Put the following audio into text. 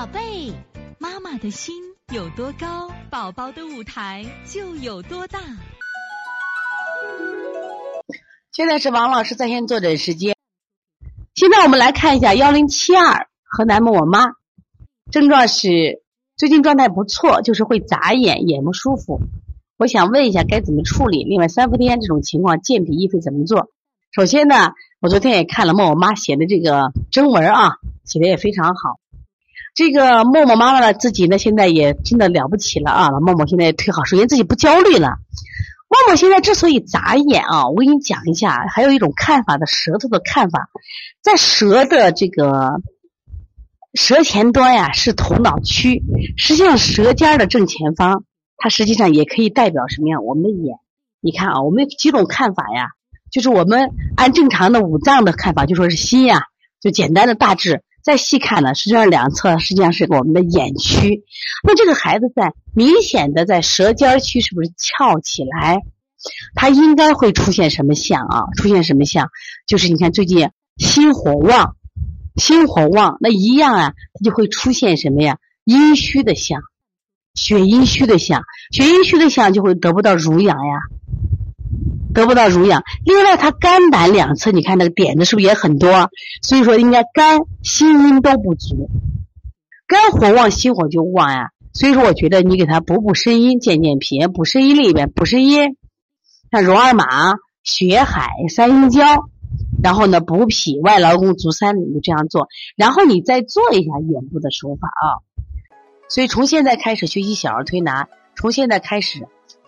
宝贝，妈妈的心有多高，宝宝的舞台就有多大。现在是王老师在线坐诊时间。现在我们来看一下幺零七二河南某某妈，症状是最近状态不错，就是会眨眼，眼不舒服。我想问一下该怎么处理？另外三伏天这种情况健脾益肺怎么做？首先呢，我昨天也看了某某妈写的这个征文啊，写的也非常好。这个默默妈妈呢，自己呢现在也真的了不起了啊！默默现在也忒好，首先自己不焦虑了。默默现在之所以眨眼啊，我给你讲一下，还有一种看法的舌头的看法，在舌的这个舌前端呀是头脑区，实际上舌尖的正前方，它实际上也可以代表什么呀？我们的眼。你看啊，我们几种看法呀？就是我们按正常的五脏的看法，就说是心呀，就简单的大致。再细看呢，实际上两侧实际上是我们的眼区。那这个孩子在明显的在舌尖区是不是翘起来？他应该会出现什么象啊？出现什么象？就是你看最近心火旺，心火旺，那一样啊，他就会出现什么呀？阴虚的象，血阴虚的象，血阴虚的象就会得不到濡养呀。得不到濡养，另外他肝胆两侧，你看那个点子是不是也很多？所以说应该肝心阴都不足，肝火旺心火就旺呀。所以说我觉得你给他补补肾阴，健健脾，补肾阴里边补肾阴，像荣二马、血海、三阴交，然后呢补脾外劳宫足三里就这样做，然后你再做一下眼部的手法啊。所以从现在开始学习小儿推拿，从现在开始。